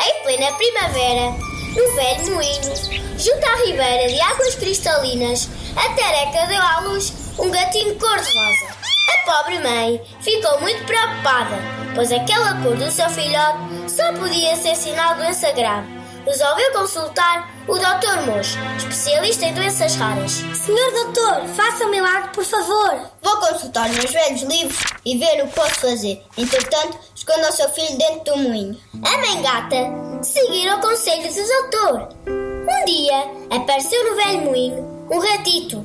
Em plena primavera, no velho moinho, junto à ribeira de águas cristalinas, a tareca deu à luz um gatinho cor-de-rosa. A pobre mãe ficou muito preocupada, pois aquela cor do seu filhote só podia ser sinal de doença grave. Resolveu consultar o Dr. Mocho, especialista em doenças raras. Senhor doutor, faça um milagre, por favor. Vou consultar meus velhos livros e ver o que posso fazer. Entretanto, esconda seu filho dentro do moinho. A mãe gata seguiu o conselho do doutor. Um dia, apareceu no velho moinho um ratito.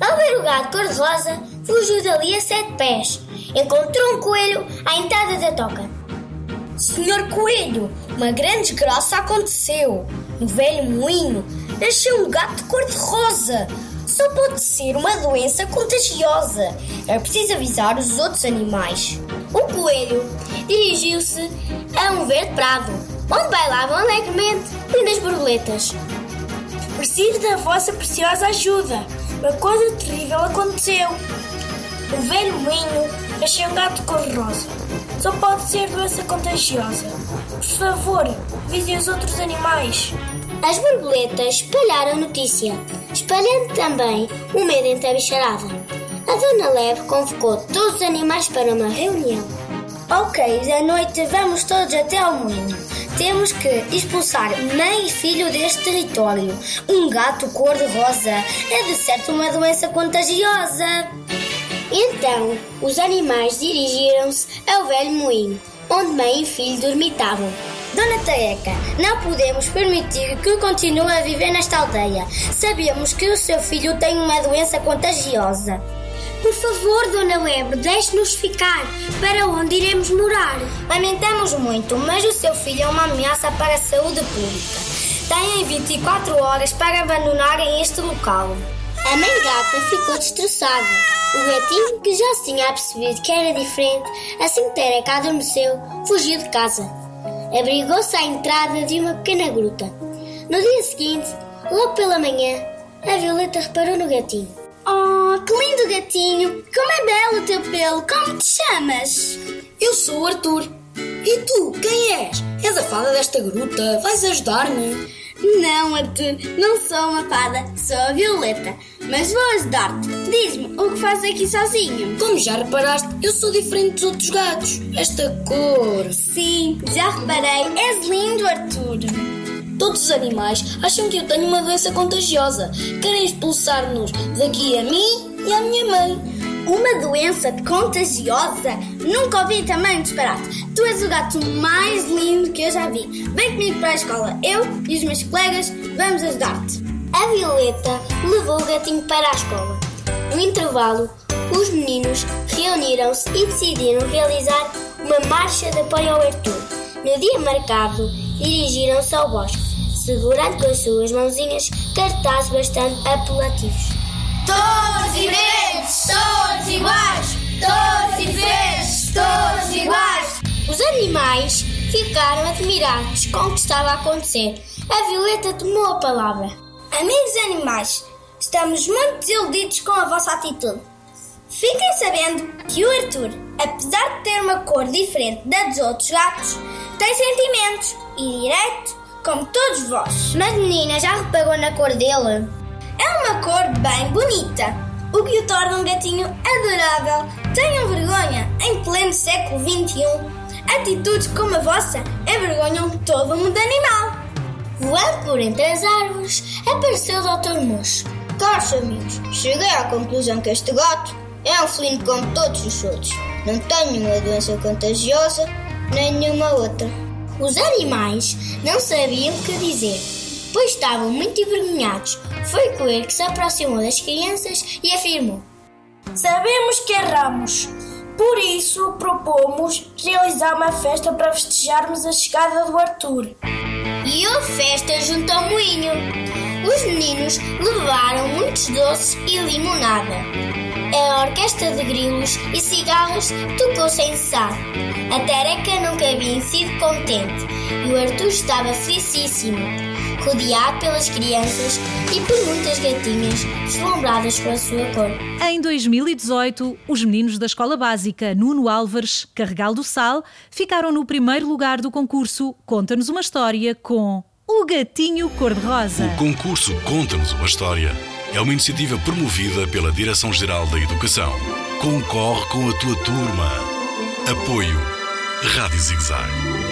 Ao ver o gato cor-de-rosa, fugiu dali a sete pés. Encontrou um coelho à entrada da toca. Senhor Coelho, uma grande desgraça aconteceu. No velho moinho nasceu um gato cor-de-rosa. Só pode ser uma doença contagiosa. É preciso avisar os outros animais. O coelho dirigiu-se a um verde prado, onde bailavam alegremente lindas borboletas. Preciso da vossa preciosa ajuda. Uma coisa terrível aconteceu. No velho moinho nasceu um gato cor-de-rosa. Só pode ser doença contagiosa. Por favor, avisem os outros animais. As borboletas espalharam a notícia, espalhando também o medo entre a bicharada. A Dona Leve convocou todos os animais para uma reunião. Ok, da noite vamos todos até ao moinho. Temos que expulsar mãe e filho deste território. Um gato cor-de-rosa é de certo uma doença contagiosa. Então, os animais dirigiram-se ao velho moinho, onde mãe e filho dormitavam. Dona Tareca, não podemos permitir que continue a viver nesta aldeia. Sabemos que o seu filho tem uma doença contagiosa. Por favor, Dona Lebre, deixe-nos ficar. Para onde iremos morar? Lamentamos muito, mas o seu filho é uma ameaça para a saúde pública. Têm 24 horas para abandonarem este local. A mãe gata ficou destroçada. O gatinho, que já se tinha percebido que era diferente, assim que Tereca adormeceu, fugiu de casa. Abrigou-se à entrada de uma pequena gruta. No dia seguinte, logo pela manhã, a Violeta reparou no gatinho. Oh, que lindo gatinho! Como é belo o teu pelo! Como te chamas? Eu sou o Arthur. E tu, quem és? És a fada desta gruta? Vais ajudar-me? Não, Arthur, não sou uma fada, sou a Violeta. Mas vou ajudar-te. Diz-me, o que fazes aqui sozinho? Como já reparaste, eu sou diferente dos outros gatos. Esta cor. Sim, já reparei. És lindo, Arthur. Todos os animais acham que eu tenho uma doença contagiosa. Querem expulsar-nos daqui a mim e à minha mãe. Uma doença contagiosa? Nunca ouvi tamanho disparate. Tu és o gato mais lindo que eu já vi. Vem comigo para a escola. Eu e os meus colegas vamos ajudar-te. A Violeta levou o gatinho para a escola. No intervalo, os meninos reuniram-se e decidiram realizar uma marcha de apoio ao Arthur. No dia marcado, dirigiram-se ao bosque, segurando com as suas mãozinhas cartazes bastante apelativos. Todos diferentes, todos iguais, todos diferentes, todos iguais. Os animais ficaram admirados com o que estava a acontecer. A Violeta tomou a palavra. Amigos animais, estamos muito desiludidos com a vossa atitude. Fiquem sabendo que o Arthur, apesar de ter uma cor diferente da dos outros gatos, tem sentimentos e direito como todos vós. Mas menina, já reparou na cor dele? É uma cor bem bonita, o que o torna um gatinho adorável. Tenham vergonha, em pleno século XXI. Atitudes como a vossa envergonham todo mundo animal. Voando por entre as árvores, apareceu o Dr. Mocho. Caros amigos, cheguei à conclusão que este gato é um felino como todos os outros. Não tem nenhuma doença contagiosa, nem nenhuma outra. Os animais não sabiam o que dizer, pois estavam muito envergonhados. Foi coelho que se aproximou das crianças e afirmou: Sabemos que erramos. Por isso, propomos realizar uma festa para festejarmos a chegada do Arthur. e houve festa junto ao moinho. Os meninos levaram muitos doces e limonada. A orquestra de grilos e cigarras tocou sem cessar. A Tereca nunca havia sido contente e o Arthur estava felicíssimo, rodeado pelas crianças e por muitas gatinhas deslumbradas com a sua cor. Em 2018, os meninos da Escola Básica Nuno Álvares, Carregal do Sal, ficaram no primeiro lugar do concurso Conta-nos uma História com O Gatinho Cor-de-Rosa. O concurso Conta-nos uma História é uma iniciativa promovida pela Direção-Geral da Educação. Concorre com a tua turma. Apoio Rádio Zigzag.